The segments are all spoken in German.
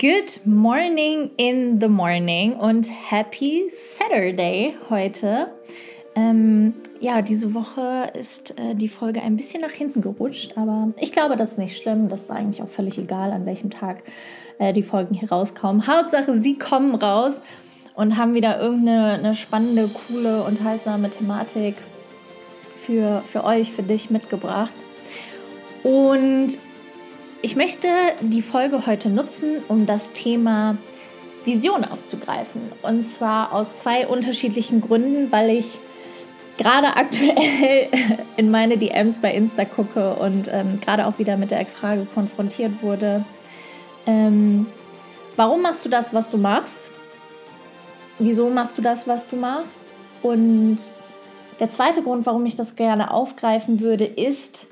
Good morning in the morning und happy Saturday heute. Ähm, ja, diese Woche ist äh, die Folge ein bisschen nach hinten gerutscht, aber ich glaube, das ist nicht schlimm. Das ist eigentlich auch völlig egal, an welchem Tag äh, die Folgen hier rauskommen. Hauptsache, sie kommen raus und haben wieder irgendeine eine spannende, coole, unterhaltsame Thematik für, für euch, für dich mitgebracht. Und ich möchte die Folge heute nutzen, um das Thema Vision aufzugreifen. Und zwar aus zwei unterschiedlichen Gründen, weil ich gerade aktuell in meine DMs bei Insta gucke und ähm, gerade auch wieder mit der Frage konfrontiert wurde, ähm, warum machst du das, was du machst? Wieso machst du das, was du machst? Und der zweite Grund, warum ich das gerne aufgreifen würde, ist,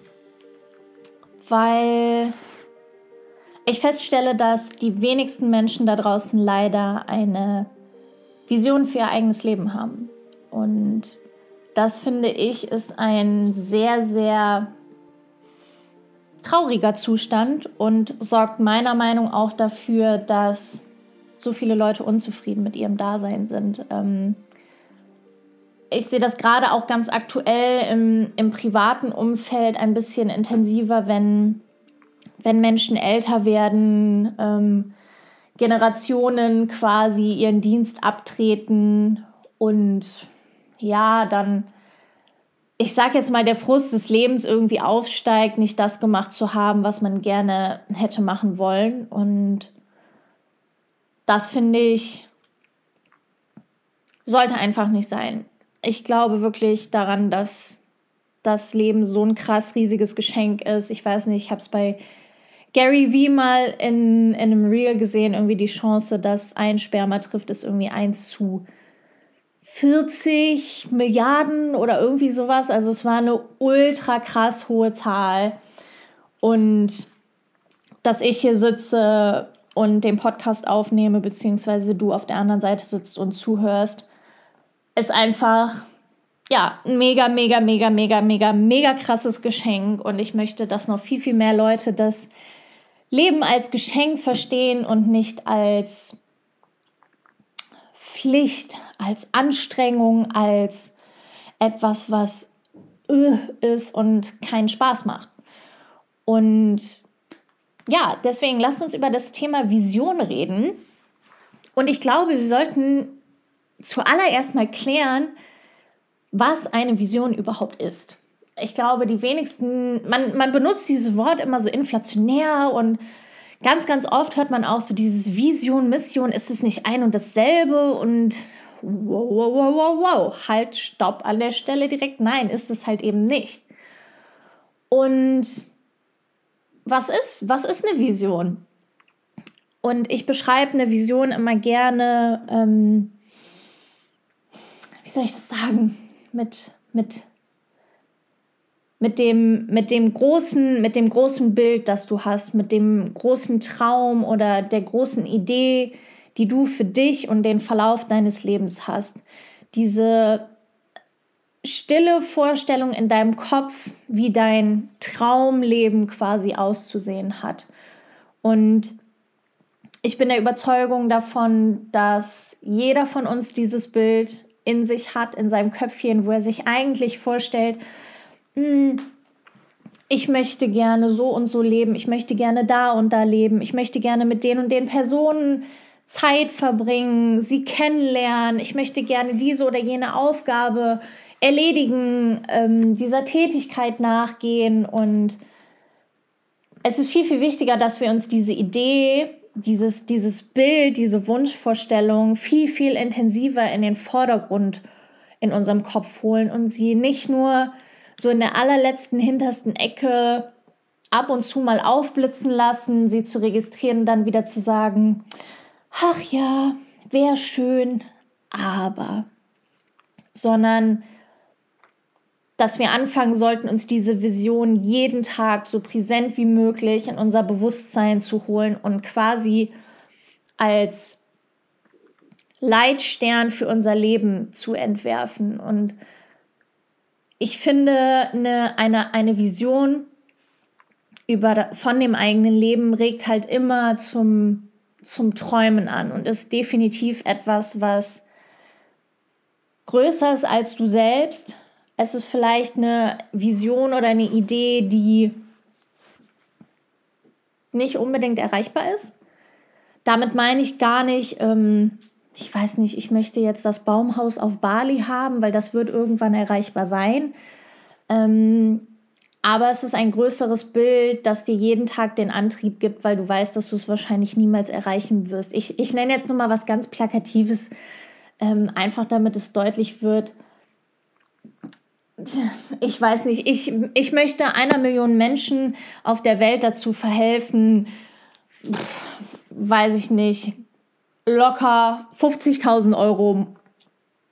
weil ich feststelle, dass die wenigsten Menschen da draußen leider eine Vision für ihr eigenes Leben haben. Und das finde ich ist ein sehr, sehr trauriger Zustand und sorgt meiner Meinung auch dafür, dass so viele Leute unzufrieden mit ihrem Dasein sind. Ähm, ich sehe das gerade auch ganz aktuell im, im privaten Umfeld ein bisschen intensiver, wenn wenn Menschen älter werden, ähm, Generationen quasi ihren Dienst abtreten und ja, dann, ich sage jetzt mal, der Frust des Lebens irgendwie aufsteigt, nicht das gemacht zu haben, was man gerne hätte machen wollen. Und das finde ich, sollte einfach nicht sein. Ich glaube wirklich daran, dass das Leben so ein krass riesiges Geschenk ist. Ich weiß nicht, ich habe es bei Gary Vee mal in, in einem Reel gesehen, irgendwie die Chance, dass ein Sperma trifft, ist irgendwie 1 zu 40 Milliarden oder irgendwie sowas. Also es war eine ultra krass hohe Zahl. Und dass ich hier sitze und den Podcast aufnehme, beziehungsweise du auf der anderen Seite sitzt und zuhörst, ist einfach ja, ein mega, mega, mega, mega, mega, mega krasses Geschenk. Und ich möchte, dass noch viel, viel mehr Leute das Leben als Geschenk verstehen und nicht als Pflicht, als Anstrengung, als etwas, was ist und keinen Spaß macht. Und ja, deswegen lasst uns über das Thema Vision reden. Und ich glaube, wir sollten zuallererst mal klären, was eine Vision überhaupt ist ich glaube, die wenigsten, man, man benutzt dieses Wort immer so inflationär und ganz, ganz oft hört man auch so dieses Vision, Mission, ist es nicht ein und dasselbe und wow, wow, wow, wow, wow, halt, stopp an der Stelle direkt. Nein, ist es halt eben nicht. Und was ist, was ist eine Vision? Und ich beschreibe eine Vision immer gerne, ähm, wie soll ich das sagen, mit, mit mit dem, mit dem großen, mit dem großen Bild, das du hast, mit dem großen Traum oder der großen Idee, die du für dich und den Verlauf deines Lebens hast. Diese stille Vorstellung in deinem Kopf, wie dein Traumleben quasi auszusehen hat. Und ich bin der Überzeugung davon, dass jeder von uns dieses Bild in sich hat, in seinem Köpfchen, wo er sich eigentlich vorstellt, ich möchte gerne so und so leben, ich möchte gerne da und da leben, ich möchte gerne mit den und den Personen Zeit verbringen, sie kennenlernen, ich möchte gerne diese oder jene Aufgabe erledigen, ähm, dieser Tätigkeit nachgehen. Und es ist viel, viel wichtiger, dass wir uns diese Idee, dieses, dieses Bild, diese Wunschvorstellung viel, viel intensiver in den Vordergrund in unserem Kopf holen und sie nicht nur so in der allerletzten, hintersten Ecke ab und zu mal aufblitzen lassen, sie zu registrieren und dann wieder zu sagen, ach ja, wäre schön, aber, sondern dass wir anfangen sollten, uns diese Vision jeden Tag so präsent wie möglich in unser Bewusstsein zu holen und quasi als Leitstern für unser Leben zu entwerfen. Und ich finde, eine, eine, eine Vision über, von dem eigenen Leben regt halt immer zum zum Träumen an und ist definitiv etwas, was größer ist als du selbst. Es ist vielleicht eine Vision oder eine Idee, die nicht unbedingt erreichbar ist. Damit meine ich gar nicht, ähm, ich weiß nicht, ich möchte jetzt das Baumhaus auf Bali haben, weil das wird irgendwann erreichbar sein. Ähm, aber es ist ein größeres Bild, das dir jeden Tag den Antrieb gibt, weil du weißt, dass du es wahrscheinlich niemals erreichen wirst. Ich, ich nenne jetzt nur mal was ganz Plakatives, ähm, einfach damit es deutlich wird. Ich weiß nicht, ich, ich möchte einer Million Menschen auf der Welt dazu verhelfen, weiß ich nicht, locker 50.000 Euro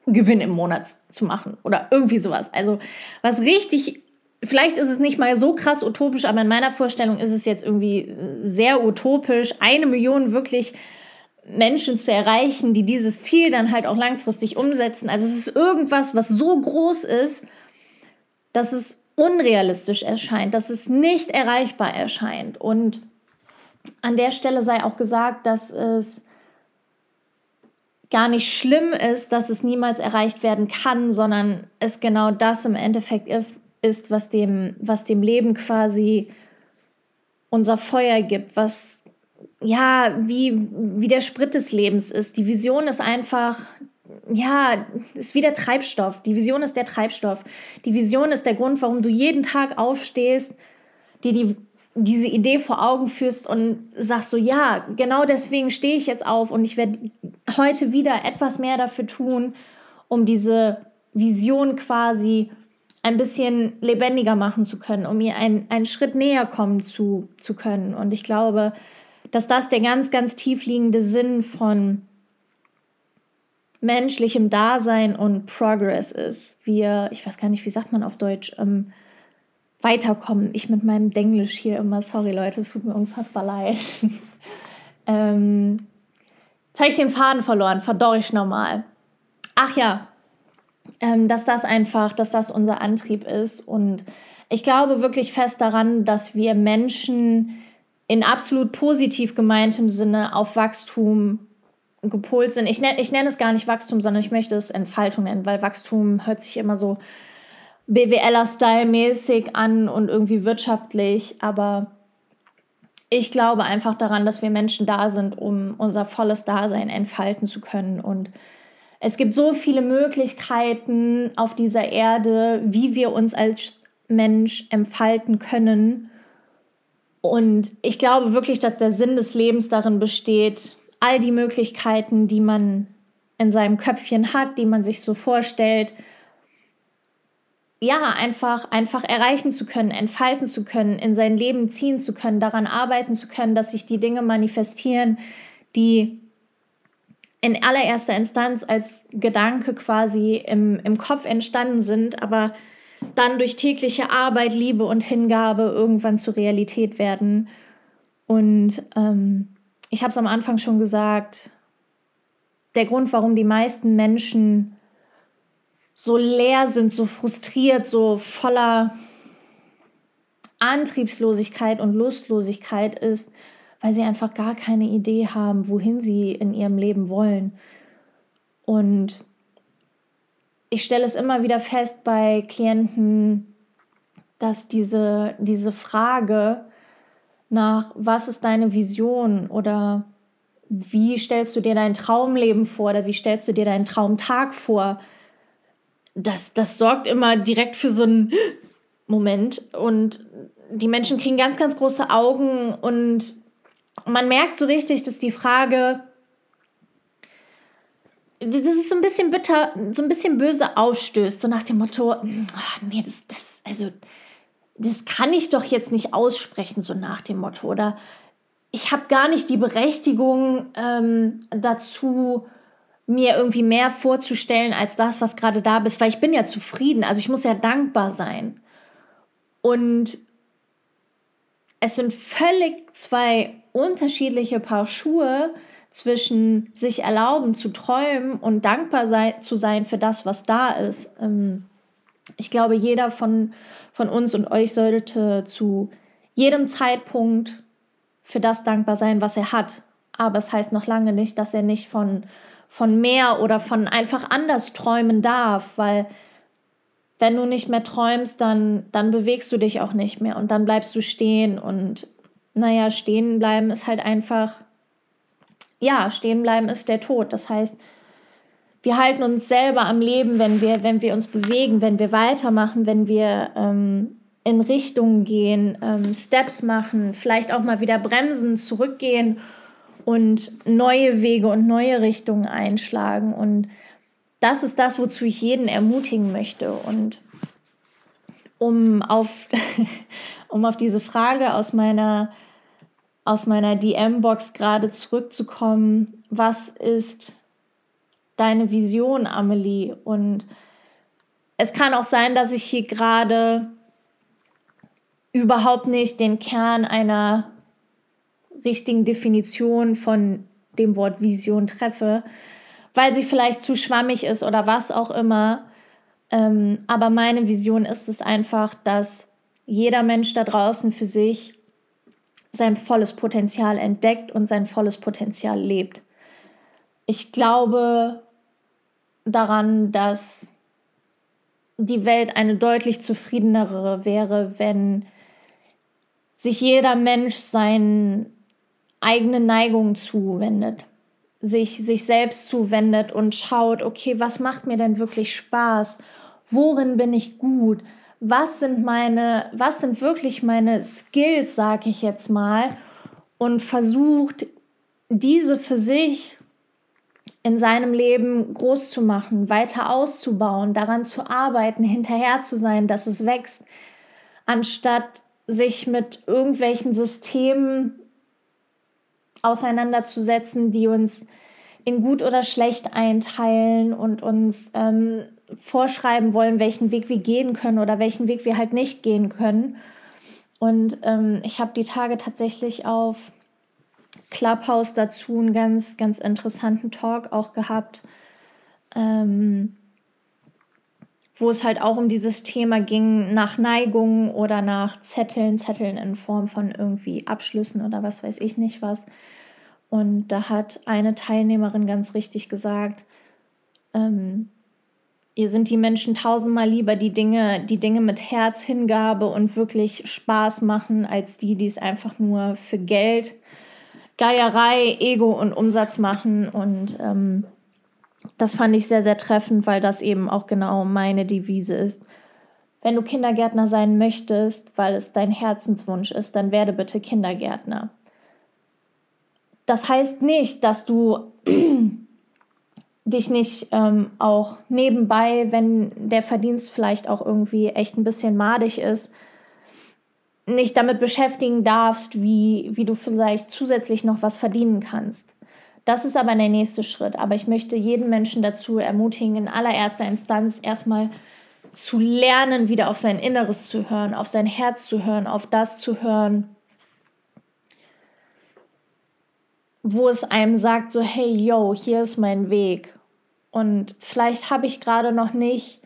Gewinn im Monat zu machen oder irgendwie sowas. Also was richtig, vielleicht ist es nicht mal so krass utopisch, aber in meiner Vorstellung ist es jetzt irgendwie sehr utopisch, eine Million wirklich Menschen zu erreichen, die dieses Ziel dann halt auch langfristig umsetzen. Also es ist irgendwas, was so groß ist, dass es unrealistisch erscheint, dass es nicht erreichbar erscheint. Und an der Stelle sei auch gesagt, dass es gar nicht schlimm ist, dass es niemals erreicht werden kann, sondern es genau das im Endeffekt ist, was dem, was dem Leben quasi unser Feuer gibt, was ja, wie, wie der Sprit des Lebens ist. Die Vision ist einfach, ja, ist wie der Treibstoff. Die Vision ist der Treibstoff. Die Vision ist der Grund, warum du jeden Tag aufstehst, dir die diese Idee vor Augen führst und sagst so, ja, genau deswegen stehe ich jetzt auf und ich werde heute wieder etwas mehr dafür tun, um diese Vision quasi ein bisschen lebendiger machen zu können, um ihr ein, einen Schritt näher kommen zu, zu können. Und ich glaube, dass das der ganz, ganz tief liegende Sinn von menschlichem Dasein und Progress ist. Wir, ich weiß gar nicht, wie sagt man auf Deutsch, ähm, weiterkommen. Ich mit meinem Denglisch hier immer, sorry Leute, es tut mir unfassbar leid. ähm, jetzt habe ich den Faden verloren, verdorre ich nochmal. Ach ja, ähm, dass das einfach, dass das unser Antrieb ist. Und ich glaube wirklich fest daran, dass wir Menschen in absolut positiv gemeintem Sinne auf Wachstum gepolt sind. Ich, nenne, ich nenne es gar nicht Wachstum, sondern ich möchte es Entfaltung nennen, weil Wachstum hört sich immer so BWLer-Style-mäßig an und irgendwie wirtschaftlich, aber ich glaube einfach daran, dass wir Menschen da sind, um unser volles Dasein entfalten zu können. Und es gibt so viele Möglichkeiten auf dieser Erde, wie wir uns als Mensch entfalten können. Und ich glaube wirklich, dass der Sinn des Lebens darin besteht, all die Möglichkeiten, die man in seinem Köpfchen hat, die man sich so vorstellt, ja, einfach, einfach erreichen zu können, entfalten zu können, in sein Leben ziehen zu können, daran arbeiten zu können, dass sich die Dinge manifestieren, die in allererster Instanz als Gedanke quasi im, im Kopf entstanden sind, aber dann durch tägliche Arbeit, Liebe und Hingabe irgendwann zur Realität werden. Und ähm, ich habe es am Anfang schon gesagt, der Grund, warum die meisten Menschen so leer sind, so frustriert, so voller Antriebslosigkeit und Lustlosigkeit ist, weil sie einfach gar keine Idee haben, wohin sie in ihrem Leben wollen. Und ich stelle es immer wieder fest bei Klienten, dass diese, diese Frage nach, was ist deine Vision oder wie stellst du dir dein Traumleben vor oder wie stellst du dir deinen Traumtag vor, das, das sorgt immer direkt für so einen Moment. Und die Menschen kriegen ganz, ganz große Augen und man merkt so richtig, dass die Frage, das ist so ein bisschen bitter, so ein bisschen böse ausstößt, so nach dem Motto, ach nee, das, das, also, das kann ich doch jetzt nicht aussprechen, so nach dem Motto. Oder ich habe gar nicht die Berechtigung ähm, dazu, mir irgendwie mehr vorzustellen als das, was gerade da ist, weil ich bin ja zufrieden, also ich muss ja dankbar sein. Und es sind völlig zwei unterschiedliche Paar Schuhe zwischen sich erlauben zu träumen und dankbar sei, zu sein für das, was da ist. Ähm, ich glaube, jeder von, von uns und euch sollte zu jedem Zeitpunkt für das dankbar sein, was er hat. Aber es heißt noch lange nicht, dass er nicht von, von mehr oder von einfach anders träumen darf, weil wenn du nicht mehr träumst, dann, dann bewegst du dich auch nicht mehr und dann bleibst du stehen und naja, stehen bleiben ist halt einfach, ja, stehen bleiben ist der Tod. Das heißt, wir halten uns selber am Leben, wenn wir, wenn wir uns bewegen, wenn wir weitermachen, wenn wir ähm, in Richtungen gehen, ähm, Steps machen, vielleicht auch mal wieder bremsen, zurückgehen und neue Wege und neue Richtungen einschlagen. Und das ist das, wozu ich jeden ermutigen möchte. Und um auf, um auf diese Frage aus meiner, aus meiner DM-Box gerade zurückzukommen, was ist deine Vision, Amelie? Und es kann auch sein, dass ich hier gerade überhaupt nicht den Kern einer richtigen Definition von dem Wort Vision treffe, weil sie vielleicht zu schwammig ist oder was auch immer. Ähm, aber meine Vision ist es einfach, dass jeder Mensch da draußen für sich sein volles Potenzial entdeckt und sein volles Potenzial lebt. Ich glaube daran, dass die Welt eine deutlich zufriedenere wäre, wenn sich jeder Mensch seinen eigenen Neigungen zuwendet, sich sich selbst zuwendet und schaut, okay, was macht mir denn wirklich Spaß? Worin bin ich gut? Was sind meine, was sind wirklich meine Skills, sage ich jetzt mal, und versucht diese für sich in seinem Leben groß zu machen, weiter auszubauen, daran zu arbeiten, hinterher zu sein, dass es wächst, anstatt sich mit irgendwelchen Systemen auseinanderzusetzen, die uns in gut oder schlecht einteilen und uns ähm, vorschreiben wollen, welchen Weg wir gehen können oder welchen Weg wir halt nicht gehen können. Und ähm, ich habe die Tage tatsächlich auf Clubhouse dazu einen ganz, ganz interessanten Talk auch gehabt. Ähm, wo es halt auch um dieses Thema ging, nach Neigungen oder nach Zetteln, Zetteln in Form von irgendwie Abschlüssen oder was weiß ich nicht was. Und da hat eine Teilnehmerin ganz richtig gesagt, ähm, ihr sind die Menschen tausendmal lieber, die Dinge, die Dinge mit Herzhingabe und wirklich Spaß machen, als die, die es einfach nur für Geld, Geierei, Ego und Umsatz machen. Und ähm, das fand ich sehr, sehr treffend, weil das eben auch genau meine Devise ist. Wenn du Kindergärtner sein möchtest, weil es dein Herzenswunsch ist, dann werde bitte Kindergärtner. Das heißt nicht, dass du dich nicht ähm, auch nebenbei, wenn der Verdienst vielleicht auch irgendwie echt ein bisschen madig ist, nicht damit beschäftigen darfst, wie, wie du vielleicht zusätzlich noch was verdienen kannst. Das ist aber der nächste Schritt. Aber ich möchte jeden Menschen dazu ermutigen, in allererster Instanz erstmal zu lernen, wieder auf sein Inneres zu hören, auf sein Herz zu hören, auf das zu hören, wo es einem sagt, so, hey, yo, hier ist mein Weg. Und vielleicht habe ich gerade noch nicht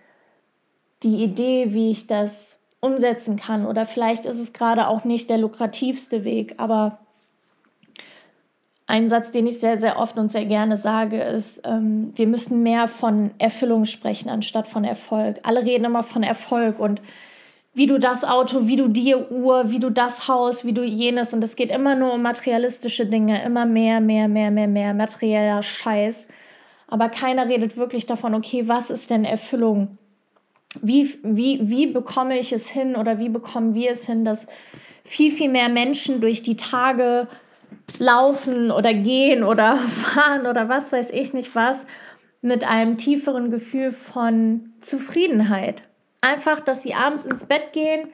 die Idee, wie ich das umsetzen kann. Oder vielleicht ist es gerade auch nicht der lukrativste Weg, aber ein Satz, den ich sehr, sehr oft und sehr gerne sage, ist, ähm, wir müssen mehr von Erfüllung sprechen, anstatt von Erfolg. Alle reden immer von Erfolg und wie du das Auto, wie du die Uhr, wie du das Haus, wie du jenes. Und es geht immer nur um materialistische Dinge, immer mehr, mehr, mehr, mehr, mehr materieller Scheiß. Aber keiner redet wirklich davon, okay, was ist denn Erfüllung? Wie, wie, wie bekomme ich es hin oder wie bekommen wir es hin, dass viel, viel mehr Menschen durch die Tage laufen oder gehen oder fahren oder was weiß ich nicht was, mit einem tieferen Gefühl von Zufriedenheit. Einfach, dass sie abends ins Bett gehen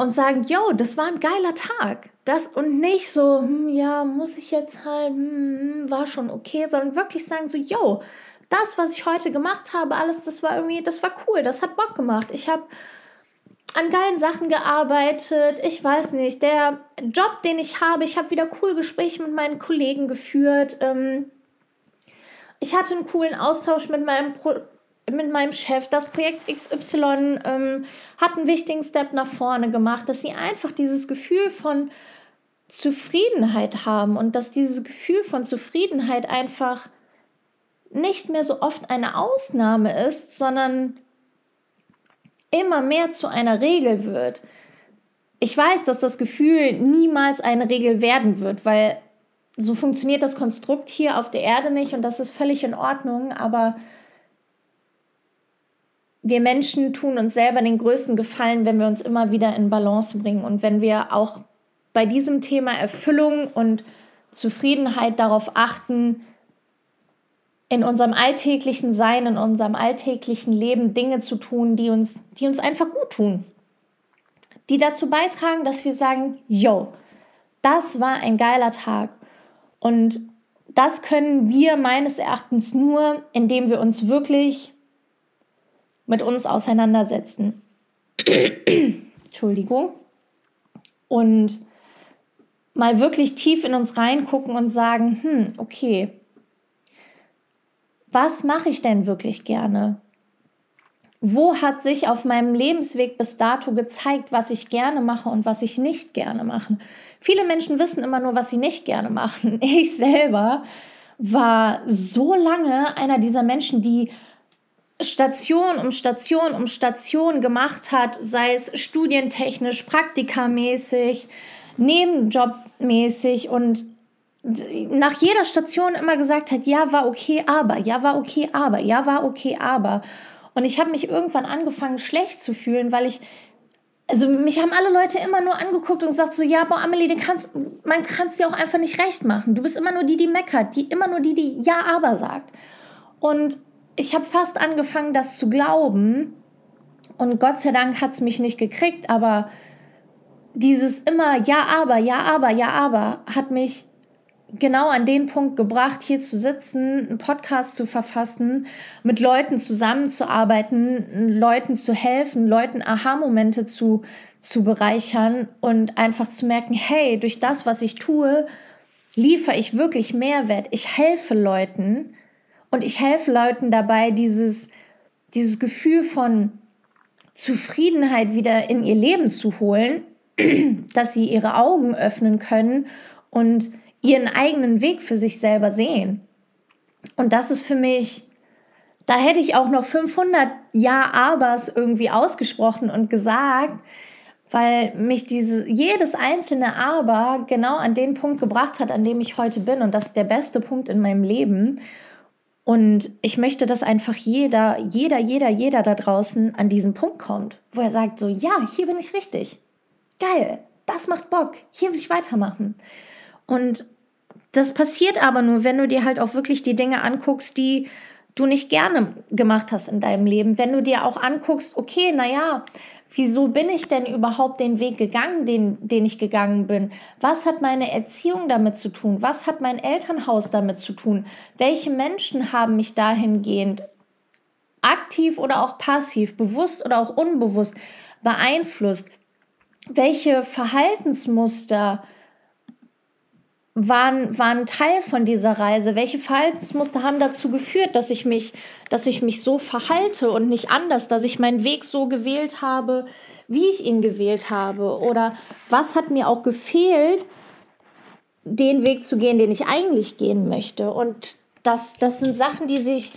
und sagen, yo, das war ein geiler Tag. Das und nicht so, hm, ja, muss ich jetzt halt, hm, hm war schon okay, sondern wirklich sagen so, yo, das, was ich heute gemacht habe, alles, das war irgendwie, das war cool, das hat Bock gemacht. Ich habe an geilen Sachen gearbeitet. Ich weiß nicht, der Job, den ich habe, ich habe wieder cool Gespräche mit meinen Kollegen geführt. Ähm, ich hatte einen coolen Austausch mit meinem, Pro mit meinem Chef. Das Projekt XY ähm, hat einen wichtigen Step nach vorne gemacht, dass sie einfach dieses Gefühl von Zufriedenheit haben und dass dieses Gefühl von Zufriedenheit einfach nicht mehr so oft eine Ausnahme ist, sondern immer mehr zu einer Regel wird. Ich weiß, dass das Gefühl niemals eine Regel werden wird, weil so funktioniert das Konstrukt hier auf der Erde nicht und das ist völlig in Ordnung, aber wir Menschen tun uns selber den größten Gefallen, wenn wir uns immer wieder in Balance bringen und wenn wir auch bei diesem Thema Erfüllung und Zufriedenheit darauf achten, in unserem alltäglichen Sein, in unserem alltäglichen Leben Dinge zu tun, die uns, die uns einfach gut tun. Die dazu beitragen, dass wir sagen, yo, das war ein geiler Tag. Und das können wir meines Erachtens nur, indem wir uns wirklich mit uns auseinandersetzen. Entschuldigung. Und mal wirklich tief in uns reingucken und sagen, hm, okay, was mache ich denn wirklich gerne? Wo hat sich auf meinem Lebensweg bis dato gezeigt, was ich gerne mache und was ich nicht gerne mache? Viele Menschen wissen immer nur, was sie nicht gerne machen. Ich selber war so lange einer dieser Menschen, die Station um Station um Station gemacht hat, sei es studientechnisch, praktikamäßig, nebenjobmäßig und nach jeder Station immer gesagt hat, ja, war okay, aber, ja, war okay, aber, ja, war okay, aber. Und ich habe mich irgendwann angefangen, schlecht zu fühlen, weil ich also mich haben alle Leute immer nur angeguckt und gesagt so, ja, boah, Amelie, du kannst, man kann es dir auch einfach nicht recht machen. Du bist immer nur die, die meckert, die immer nur die, die ja, aber sagt. Und ich habe fast angefangen, das zu glauben. Und Gott sei Dank hat es mich nicht gekriegt, aber dieses immer ja, aber, ja, aber, ja, aber hat mich genau an den Punkt gebracht, hier zu sitzen, einen Podcast zu verfassen, mit Leuten zusammenzuarbeiten, Leuten zu helfen, Leuten Aha-Momente zu, zu bereichern und einfach zu merken, hey, durch das, was ich tue, liefere ich wirklich Mehrwert. Ich helfe Leuten und ich helfe Leuten dabei, dieses, dieses Gefühl von Zufriedenheit wieder in ihr Leben zu holen, dass sie ihre Augen öffnen können und ihren eigenen Weg für sich selber sehen. Und das ist für mich, da hätte ich auch noch 500 Ja-Abers irgendwie ausgesprochen und gesagt, weil mich diese, jedes einzelne Aber genau an den Punkt gebracht hat, an dem ich heute bin. Und das ist der beste Punkt in meinem Leben. Und ich möchte, dass einfach jeder, jeder, jeder, jeder da draußen an diesen Punkt kommt, wo er sagt so, ja, hier bin ich richtig. Geil, das macht Bock, hier will ich weitermachen. Und das passiert aber nur, wenn du dir halt auch wirklich die Dinge anguckst, die du nicht gerne gemacht hast in deinem Leben. Wenn du dir auch anguckst, okay, naja, wieso bin ich denn überhaupt den Weg gegangen, den, den ich gegangen bin? Was hat meine Erziehung damit zu tun? Was hat mein Elternhaus damit zu tun? Welche Menschen haben mich dahingehend aktiv oder auch passiv, bewusst oder auch unbewusst beeinflusst? Welche Verhaltensmuster waren, waren Teil von dieser Reise? Welche Verhaltensmuster haben dazu geführt, dass ich mich, dass ich mich so verhalte und nicht anders, dass ich meinen Weg so gewählt habe, wie ich ihn gewählt habe? Oder was hat mir auch gefehlt, den Weg zu gehen, den ich eigentlich gehen möchte? Und das, das sind Sachen, die sich,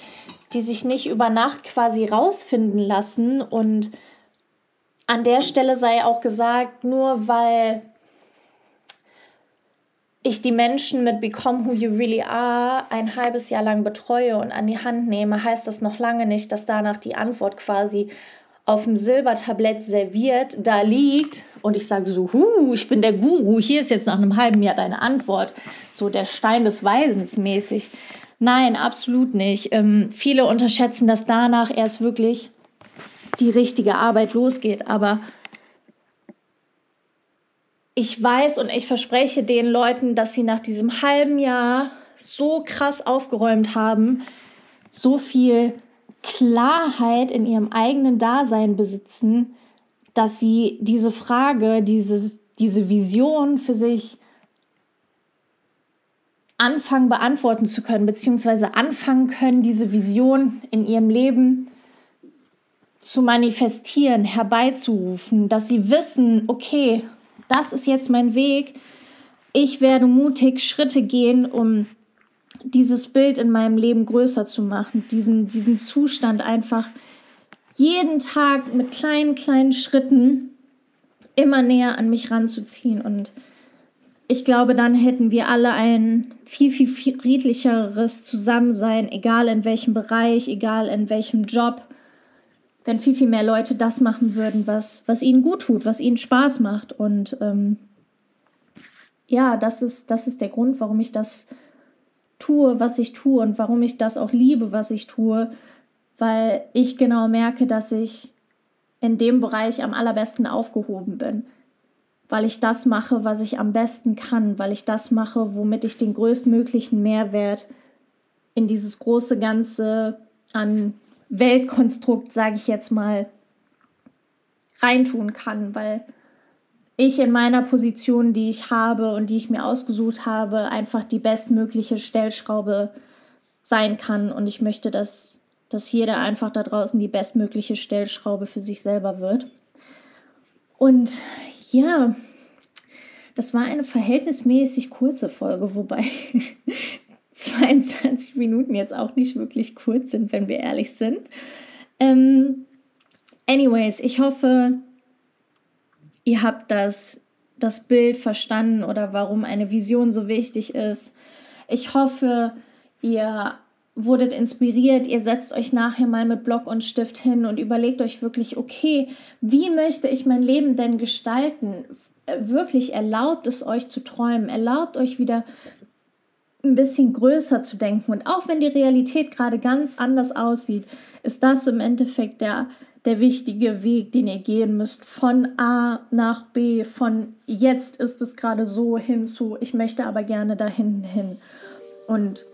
die sich nicht über Nacht quasi rausfinden lassen. Und an der Stelle sei auch gesagt, nur weil ich die Menschen mit Become Who You Really Are ein halbes Jahr lang betreue und an die Hand nehme, heißt das noch lange nicht, dass danach die Antwort quasi auf dem Silbertablett serviert da liegt und ich sage so, hu, ich bin der Guru, hier ist jetzt nach einem halben Jahr deine Antwort, so der Stein des Weisens mäßig. Nein, absolut nicht. Ähm, viele unterschätzen, dass danach erst wirklich die richtige Arbeit losgeht, aber ich weiß und ich verspreche den Leuten, dass sie nach diesem halben Jahr so krass aufgeräumt haben, so viel Klarheit in ihrem eigenen Dasein besitzen, dass sie diese Frage, dieses, diese Vision für sich anfangen beantworten zu können, beziehungsweise anfangen können, diese Vision in ihrem Leben zu manifestieren, herbeizurufen, dass sie wissen, okay, das ist jetzt mein Weg. ich werde mutig Schritte gehen, um dieses Bild in meinem Leben größer zu machen, diesen, diesen Zustand einfach jeden Tag mit kleinen, kleinen Schritten immer näher an mich ranzuziehen. Und ich glaube, dann hätten wir alle ein viel, viel friedlicheres Zusammensein, egal in welchem Bereich, egal in welchem Job, wenn viel, viel mehr Leute das machen würden, was, was ihnen gut tut, was ihnen Spaß macht. Und ähm, ja, das ist, das ist der Grund, warum ich das tue, was ich tue und warum ich das auch liebe, was ich tue, weil ich genau merke, dass ich in dem Bereich am allerbesten aufgehoben bin, weil ich das mache, was ich am besten kann, weil ich das mache, womit ich den größtmöglichen Mehrwert in dieses große Ganze an Weltkonstrukt, sage ich jetzt mal, reintun kann, weil ich in meiner Position, die ich habe und die ich mir ausgesucht habe, einfach die bestmögliche Stellschraube sein kann. Und ich möchte, dass, dass jeder einfach da draußen die bestmögliche Stellschraube für sich selber wird. Und ja, das war eine verhältnismäßig kurze Folge, wobei 22 Minuten jetzt auch nicht wirklich kurz sind, wenn wir ehrlich sind. Ähm, anyways, ich hoffe, ihr habt das, das Bild verstanden oder warum eine Vision so wichtig ist. Ich hoffe, ihr wurdet inspiriert, ihr setzt euch nachher mal mit Block und Stift hin und überlegt euch wirklich, okay, wie möchte ich mein Leben denn gestalten? Wirklich erlaubt es euch zu träumen, erlaubt euch wieder ein bisschen größer zu denken. Und auch wenn die Realität gerade ganz anders aussieht, ist das im Endeffekt der, der wichtige Weg, den ihr gehen müsst, von A nach B, von jetzt ist es gerade so hinzu, ich möchte aber gerne dahin hin. Und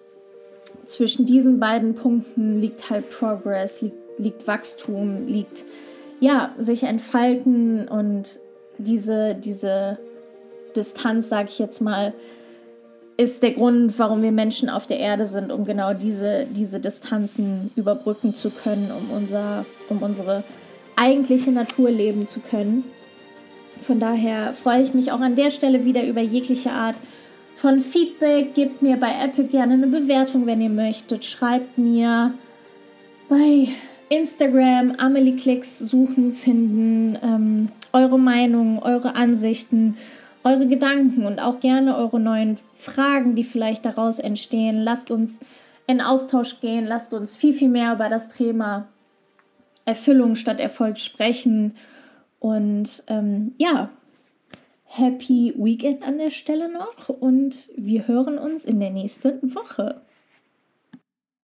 zwischen diesen beiden Punkten liegt halt Progress, liegt, liegt Wachstum, liegt ja, sich entfalten und diese, diese Distanz, sage ich jetzt mal, ist der Grund, warum wir Menschen auf der Erde sind, um genau diese, diese Distanzen überbrücken zu können, um, unser, um unsere eigentliche Natur leben zu können. Von daher freue ich mich auch an der Stelle wieder über jegliche Art von Feedback. Gebt mir bei Apple gerne eine Bewertung, wenn ihr möchtet. Schreibt mir bei Instagram Amelie Klicks suchen, finden, ähm, eure Meinung, eure Ansichten eure Gedanken und auch gerne eure neuen Fragen, die vielleicht daraus entstehen. Lasst uns in Austausch gehen, lasst uns viel, viel mehr über das Thema Erfüllung statt Erfolg sprechen. Und ähm, ja, Happy Weekend an der Stelle noch und wir hören uns in der nächsten Woche.